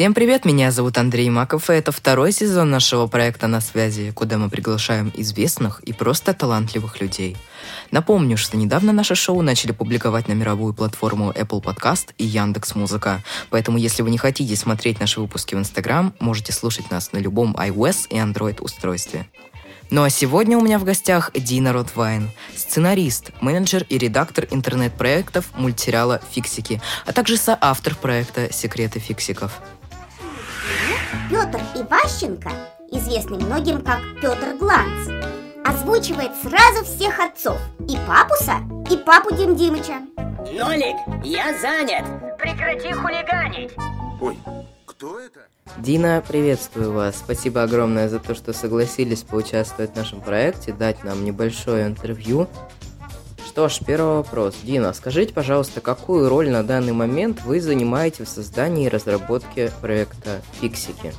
Всем привет, меня зовут Андрей Маков, и это второй сезон нашего проекта «На связи», куда мы приглашаем известных и просто талантливых людей. Напомню, что недавно наше шоу начали публиковать на мировую платформу Apple Podcast и Яндекс Музыка, поэтому если вы не хотите смотреть наши выпуски в Instagram, можете слушать нас на любом iOS и Android устройстве. Ну а сегодня у меня в гостях Дина Ротвайн, сценарист, менеджер и редактор интернет-проектов мультсериала «Фиксики», а также соавтор проекта «Секреты фиксиков». Петр Иващенко, известный многим как Петр Гланц, озвучивает сразу всех отцов, и папуса, и папу Дим Димыча. Нолик, я занят. Прекрати хулиганить. Ой, кто это? Дина, приветствую вас. Спасибо огромное за то, что согласились поучаствовать в нашем проекте, дать нам небольшое интервью. Что ж, первый вопрос. Дина, скажите, пожалуйста, какую роль на данный момент вы занимаете в создании и разработке проекта «Фиксики»?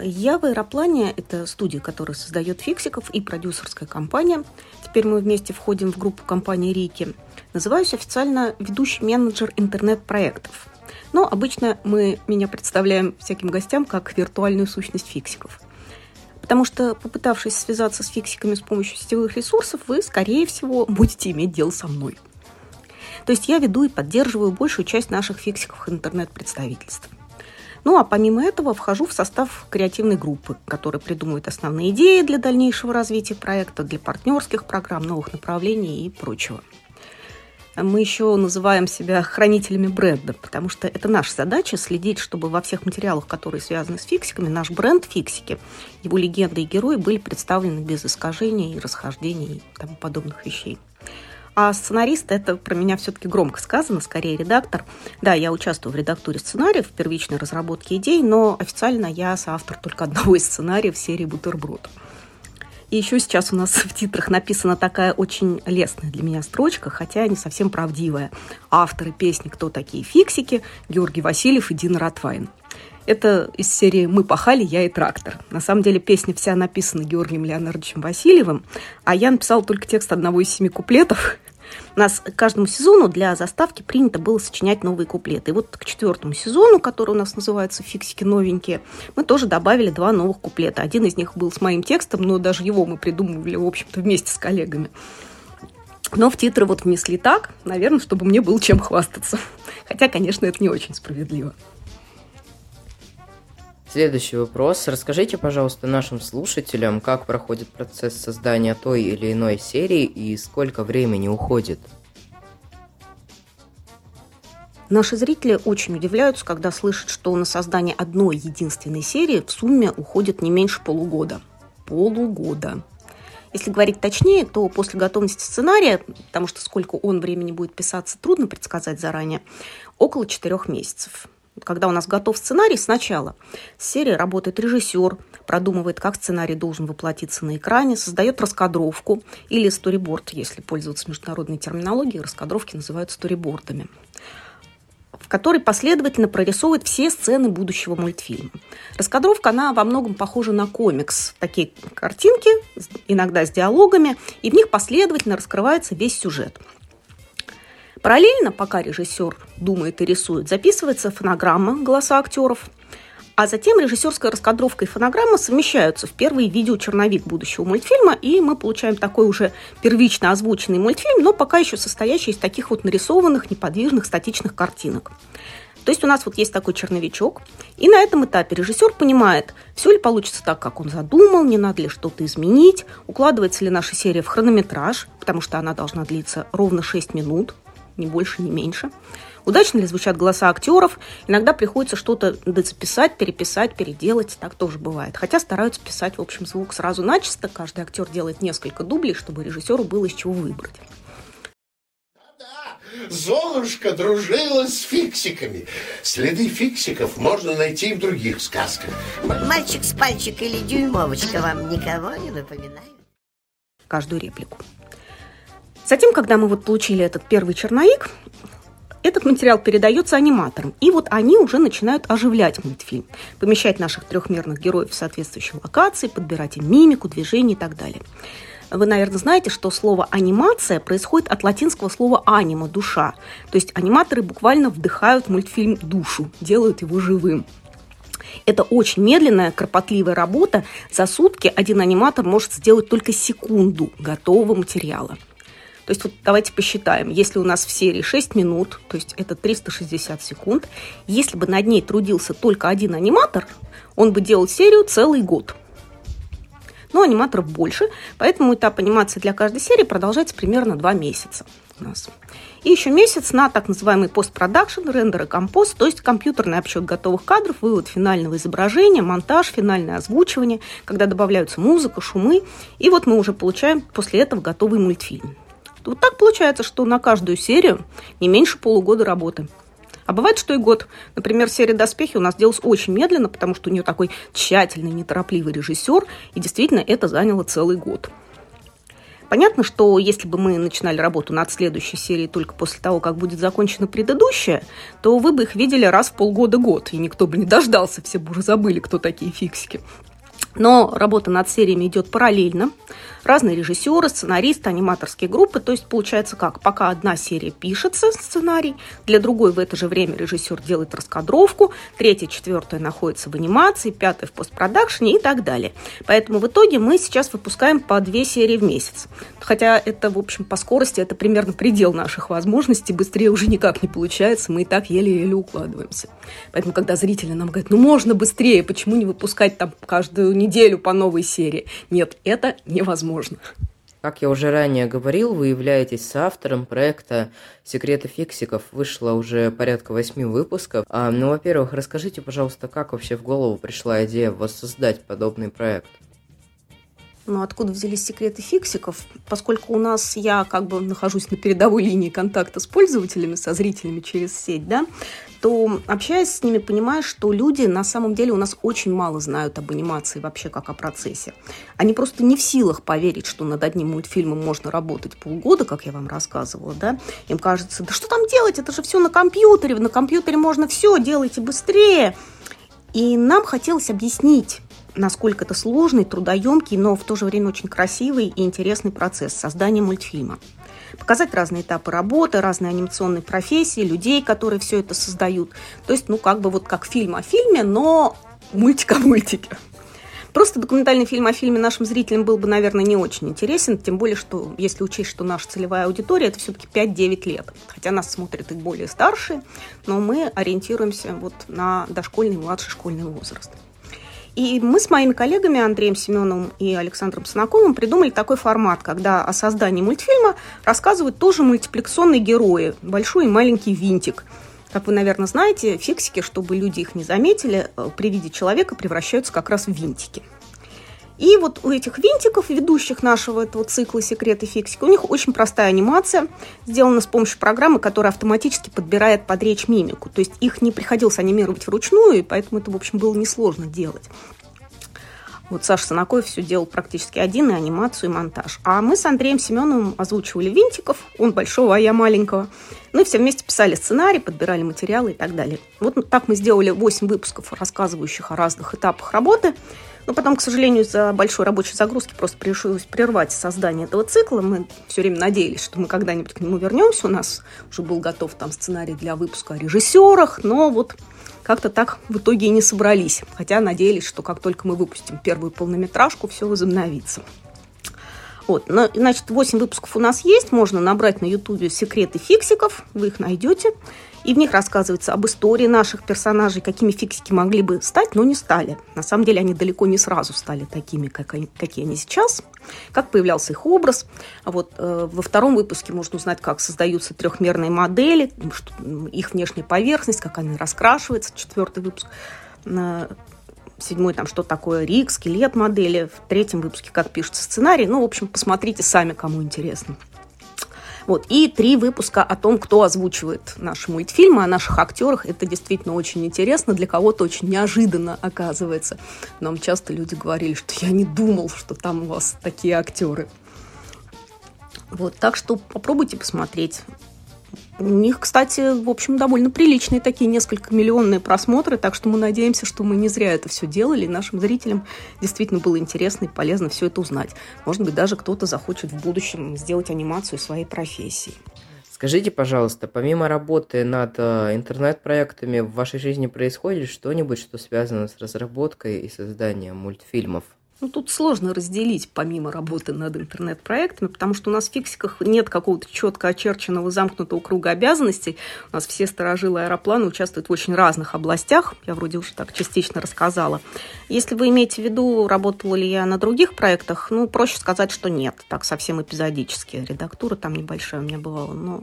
Я в «Аэроплане» — это студия, которая создает фиксиков, и продюсерская компания. Теперь мы вместе входим в группу компании «Рики». Называюсь официально ведущий менеджер интернет-проектов. Но обычно мы меня представляем всяким гостям как виртуальную сущность фиксиков. Потому что, попытавшись связаться с фиксиками с помощью сетевых ресурсов, вы, скорее всего, будете иметь дело со мной. То есть я веду и поддерживаю большую часть наших фиксиков интернет-представительств. Ну а помимо этого вхожу в состав креативной группы, которая придумывает основные идеи для дальнейшего развития проекта, для партнерских программ, новых направлений и прочего. Мы еще называем себя хранителями бренда, потому что это наша задача следить, чтобы во всех материалах, которые связаны с фиксиками, наш бренд фиксики, его легенды и герои были представлены без искажений и расхождений и тому подобных вещей. А сценарист – это про меня все-таки громко сказано, скорее редактор. Да, я участвую в редактуре сценариев, в первичной разработке идей, но официально я соавтор только одного из сценариев серии «Бутерброд». И еще сейчас у нас в титрах написана такая очень лестная для меня строчка, хотя не совсем правдивая. Авторы песни «Кто такие фиксики?» Георгий Васильев и Дина Ратвайн. Это из серии «Мы пахали, я и трактор». На самом деле песня вся написана Георгием Леонардовичем Васильевым, а я написала только текст одного из семи куплетов, у нас к каждому сезону для заставки принято было сочинять новые куплеты. И вот к четвертому сезону, который у нас называется «Фиксики новенькие», мы тоже добавили два новых куплета. Один из них был с моим текстом, но даже его мы придумывали, в общем-то, вместе с коллегами. Но в титры вот внесли так, наверное, чтобы мне было чем хвастаться. Хотя, конечно, это не очень справедливо. Следующий вопрос. Расскажите, пожалуйста, нашим слушателям, как проходит процесс создания той или иной серии и сколько времени уходит. Наши зрители очень удивляются, когда слышат, что на создание одной единственной серии в сумме уходит не меньше полугода. Полугода. Если говорить точнее, то после готовности сценария, потому что сколько он времени будет писаться, трудно предсказать заранее, около четырех месяцев когда у нас готов сценарий сначала. С серией работает режиссер, продумывает, как сценарий должен воплотиться на экране, создает раскадровку или сториборд, если пользоваться международной терминологией, раскадровки называют сторибордами в которой последовательно прорисовывает все сцены будущего мультфильма. Раскадровка, она во многом похожа на комикс. Такие картинки, иногда с диалогами, и в них последовательно раскрывается весь сюжет – Параллельно, пока режиссер думает и рисует, записывается фонограмма голоса актеров, а затем режиссерская раскадровка и фонограмма совмещаются в первый видеочерновик будущего мультфильма, и мы получаем такой уже первично озвученный мультфильм, но пока еще состоящий из таких вот нарисованных, неподвижных, статичных картинок. То есть у нас вот есть такой черновичок, и на этом этапе режиссер понимает, все ли получится так, как он задумал, не надо ли что-то изменить, укладывается ли наша серия в хронометраж, потому что она должна длиться ровно 6 минут, ни больше, ни меньше. Удачно ли звучат голоса актеров? Иногда приходится что-то записать, переписать, переделать. Так тоже бывает. Хотя стараются писать, в общем, звук сразу начисто. Каждый актер делает несколько дублей, чтобы режиссеру было из чего выбрать. Золушка дружила с фиксиками. Следы фиксиков можно найти и в других сказках. Мальчик с пальчик или дюймовочка вам никого не напоминают? Каждую реплику. Затем, когда мы вот получили этот первый черновик, этот материал передается аниматорам, и вот они уже начинают оживлять мультфильм, помещать наших трехмерных героев в соответствующие локации, подбирать им мимику, движения и так далее. Вы, наверное, знаете, что слово «анимация» происходит от латинского слова «анима» – «душа». То есть аниматоры буквально вдыхают в мультфильм душу, делают его живым. Это очень медленная, кропотливая работа. За сутки один аниматор может сделать только секунду готового материала. То есть вот давайте посчитаем. Если у нас в серии 6 минут, то есть это 360 секунд, если бы над ней трудился только один аниматор, он бы делал серию целый год. Но аниматоров больше, поэтому этап анимации для каждой серии продолжается примерно 2 месяца у нас. И еще месяц на так называемый постпродакшн, рендер и компост, то есть компьютерный обсчет готовых кадров, вывод финального изображения, монтаж, финальное озвучивание, когда добавляются музыка, шумы. И вот мы уже получаем после этого готовый мультфильм. Вот так получается, что на каждую серию не меньше полугода работы. А бывает, что и год. Например, серия «Доспехи» у нас делалась очень медленно, потому что у нее такой тщательный, неторопливый режиссер, и действительно это заняло целый год. Понятно, что если бы мы начинали работу над следующей серией только после того, как будет закончена предыдущая, то вы бы их видели раз в полгода-год, и никто бы не дождался, все бы уже забыли, кто такие фиксики. Но работа над сериями идет параллельно. Разные режиссеры, сценаристы, аниматорские группы. То есть получается как? Пока одна серия пишется, сценарий, для другой в это же время режиссер делает раскадровку, третья, четвертая находится в анимации, пятая в постпродакшне и так далее. Поэтому в итоге мы сейчас выпускаем по две серии в месяц. Хотя это, в общем, по скорости это примерно предел наших возможностей. Быстрее уже никак не получается, мы и так еле-еле укладываемся. Поэтому, когда зрители нам говорят, ну можно быстрее, почему не выпускать там каждую неделю по новой серии? Нет, это невозможно. Как я уже ранее говорил, вы являетесь соавтором проекта «Секреты фиксиков». Вышло уже порядка восьми выпусков. А, ну, во-первых, расскажите, пожалуйста, как вообще в голову пришла идея воссоздать подобный проект? Ну, откуда взялись секреты фиксиков? Поскольку у нас я как бы нахожусь на передовой линии контакта с пользователями, со зрителями через сеть, да, то общаясь с ними, понимаешь, что люди на самом деле у нас очень мало знают об анимации вообще как о процессе. Они просто не в силах поверить, что над одним мультфильмом можно работать полгода, как я вам рассказывала, да. Им кажется, да что там делать, это же все на компьютере, на компьютере можно все, делайте быстрее. И нам хотелось объяснить насколько это сложный, трудоемкий, но в то же время очень красивый и интересный процесс создания мультфильма. Показать разные этапы работы, разные анимационные профессии, людей, которые все это создают. То есть, ну, как бы вот как фильм о фильме, но мультик о мультике. Просто документальный фильм о фильме нашим зрителям был бы, наверное, не очень интересен, тем более, что если учесть, что наша целевая аудитория, это все-таки 5-9 лет. Хотя нас смотрят и более старшие, но мы ориентируемся вот на дошкольный и младший школьный возраст. И мы с моими коллегами Андреем Семеновым и Александром Санаковым придумали такой формат, когда о создании мультфильма рассказывают тоже мультипликационные герои, большой и маленький винтик. Как вы, наверное, знаете, фиксики, чтобы люди их не заметили, э, при виде человека превращаются как раз в винтики. И вот у этих винтиков, ведущих нашего этого цикла «Секреты фиксики», у них очень простая анимация, сделана с помощью программы, которая автоматически подбирает под речь мимику. То есть их не приходилось анимировать вручную, и поэтому это, в общем, было несложно делать. Вот Саша Санакоев все делал практически один, и анимацию, и монтаж. А мы с Андреем Семеновым озвучивали винтиков, он большого, а я маленького. Ну и все вместе писали сценарий, подбирали материалы и так далее. Вот так мы сделали 8 выпусков, рассказывающих о разных этапах работы. Но потом, к сожалению, из-за большой рабочей загрузки просто пришлось прервать создание этого цикла. Мы все время надеялись, что мы когда-нибудь к нему вернемся. У нас уже был готов там сценарий для выпуска о режиссерах, но вот как-то так в итоге и не собрались. Хотя надеялись, что как только мы выпустим первую полнометражку, все возобновится. Вот, значит, 8 выпусков у нас есть, можно набрать на ютубе «Секреты фиксиков», вы их найдете. И в них рассказывается об истории наших персонажей, какими фиксики могли бы стать, но не стали. На самом деле они далеко не сразу стали такими, как они, какие они сейчас, как появлялся их образ. А вот э, во втором выпуске можно узнать, как создаются трехмерные модели, что, их внешняя поверхность, как они раскрашиваются. Четвертый выпуск э, седьмой там что такое рик, скелет модели, в третьем выпуске как пишется сценарий. Ну, в общем, посмотрите сами, кому интересно. Вот. И три выпуска о том, кто озвучивает наши мультфильмы, о наших актерах. Это действительно очень интересно, для кого-то очень неожиданно оказывается. Нам часто люди говорили, что я не думал, что там у вас такие актеры. Вот, так что попробуйте посмотреть. У них, кстати, в общем, довольно приличные такие несколько миллионные просмотры, так что мы надеемся, что мы не зря это все делали, нашим зрителям действительно было интересно и полезно все это узнать. Может быть, даже кто-то захочет в будущем сделать анимацию своей профессии. Скажите, пожалуйста, помимо работы над э, интернет-проектами, в вашей жизни происходит что-нибудь, что связано с разработкой и созданием мультфильмов? Ну, тут сложно разделить, помимо работы над интернет-проектами, потому что у нас в фиксиках нет какого-то четко очерченного замкнутого круга обязанностей. У нас все сторожилы аэроплана участвуют в очень разных областях. Я вроде уже так частично рассказала. Если вы имеете в виду, работала ли я на других проектах, ну, проще сказать, что нет. Так совсем эпизодически. Редактура там небольшая у меня бывала. Но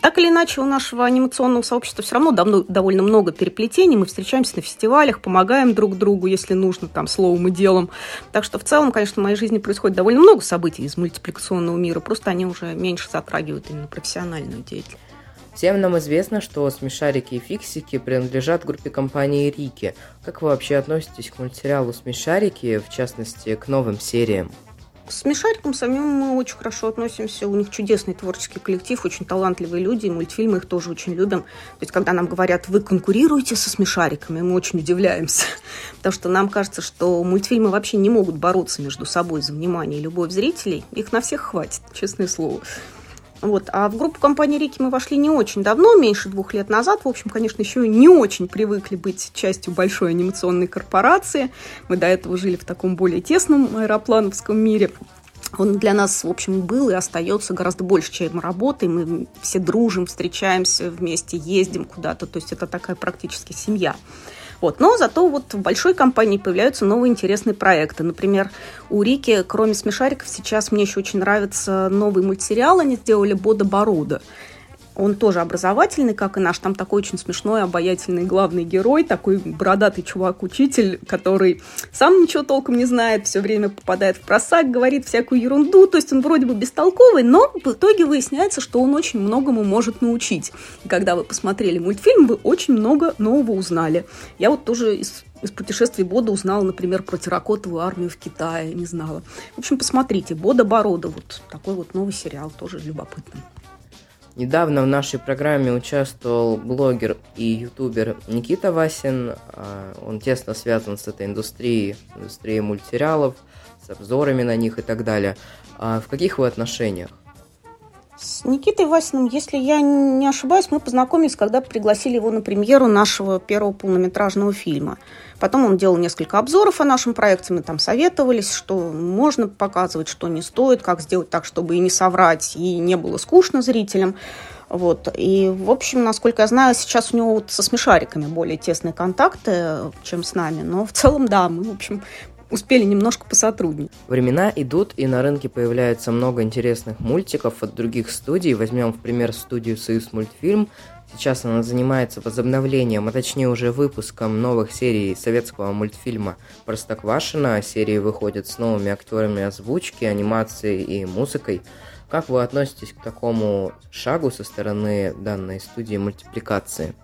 так или иначе, у нашего анимационного сообщества все равно давно, довольно много переплетений. Мы встречаемся на фестивалях, помогаем друг другу, если нужно, там, словом и делом. Так что в целом, конечно, в моей жизни происходит довольно много событий из мультипликационного мира. Просто они уже меньше затрагивают именно профессиональную деятельность. Всем нам известно, что смешарики и фиксики принадлежат группе компании Рики. Как вы вообще относитесь к мультсериалу Смешарики, в частности, к новым сериям? С Смешариком самим мы очень хорошо относимся. У них чудесный творческий коллектив, очень талантливые люди, и мультфильмы их тоже очень любим. То есть, когда нам говорят, вы конкурируете со Смешариками, мы очень удивляемся. Потому что нам кажется, что мультфильмы вообще не могут бороться между собой за внимание и любовь зрителей. Их на всех хватит, честное слово. Вот. А в группу компании Рики мы вошли не очень давно, меньше двух лет назад. В общем, конечно, еще не очень привыкли быть частью большой анимационной корпорации. Мы до этого жили в таком более тесном аэроплановском мире. Он для нас, в общем, был и остается гораздо больше, чем работы. Мы все дружим, встречаемся вместе, ездим куда-то. То есть это такая практически семья. Вот. Но зато вот в большой компании появляются новые интересные проекты. Например, у Рики, кроме смешариков, сейчас мне еще очень нравится новый мультсериал. Они сделали «Бода Боруда». Он тоже образовательный, как и наш. Там такой очень смешной, обаятельный главный герой, такой бородатый чувак-учитель, который сам ничего толком не знает, все время попадает в просак, говорит всякую ерунду. То есть он вроде бы бестолковый, но в итоге выясняется, что он очень многому может научить. И когда вы посмотрели мультфильм, вы очень много нового узнали. Я вот тоже из из путешествий Бода узнала, например, про терракотовую армию в Китае, не знала. В общем, посмотрите, Бода Борода, вот такой вот новый сериал, тоже любопытный. Недавно в нашей программе участвовал блогер и ютубер Никита Васин. А, он тесно связан с этой индустрией, индустрией мультсериалов, с обзорами на них и так далее. А в каких вы отношениях? С Никитой Васиным, если я не ошибаюсь, мы познакомились, когда пригласили его на премьеру нашего первого полнометражного фильма. Потом он делал несколько обзоров о нашем проекте, мы там советовались, что можно показывать, что не стоит, как сделать так, чтобы и не соврать, и не было скучно зрителям. Вот. И, в общем, насколько я знаю, сейчас у него вот со смешариками более тесные контакты, чем с нами. Но в целом, да, мы, в общем, успели немножко посотрудничать. Времена идут, и на рынке появляется много интересных мультиков от других студий. Возьмем в пример студию «Союз мультфильм». Сейчас она занимается возобновлением, а точнее уже выпуском новых серий советского мультфильма «Простоквашино». Серии выходят с новыми актерами озвучки, анимацией и музыкой. Как вы относитесь к такому шагу со стороны данной студии мультипликации?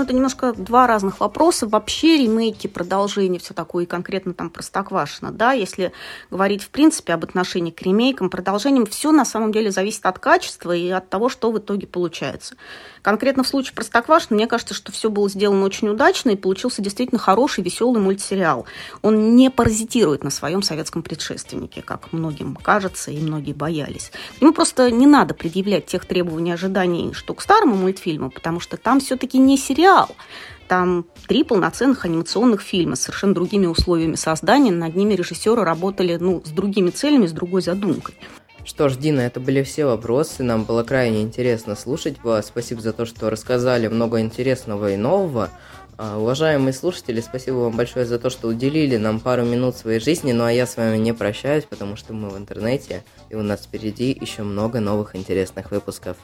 Ну, это немножко два разных вопроса. Вообще ремейки, продолжение, все такое, и конкретно там Простоквашино, да, если говорить, в принципе, об отношении к ремейкам, продолжениям, все на самом деле зависит от качества и от того, что в итоге получается. Конкретно в случае Простоквашино, мне кажется, что все было сделано очень удачно, и получился действительно хороший, веселый мультсериал. Он не паразитирует на своем советском предшественнике, как многим кажется, и многие боялись. Ему просто не надо предъявлять тех требований, ожиданий, что к старому мультфильму, потому что там все-таки не сериал, сериал. Там три полноценных анимационных фильма с совершенно другими условиями создания. Над ними режиссеры работали ну, с другими целями, с другой задумкой. Что ж, Дина, это были все вопросы. Нам было крайне интересно слушать вас. Спасибо за то, что рассказали много интересного и нового. А, уважаемые слушатели, спасибо вам большое за то, что уделили нам пару минут своей жизни. Ну а я с вами не прощаюсь, потому что мы в интернете, и у нас впереди еще много новых интересных выпусков.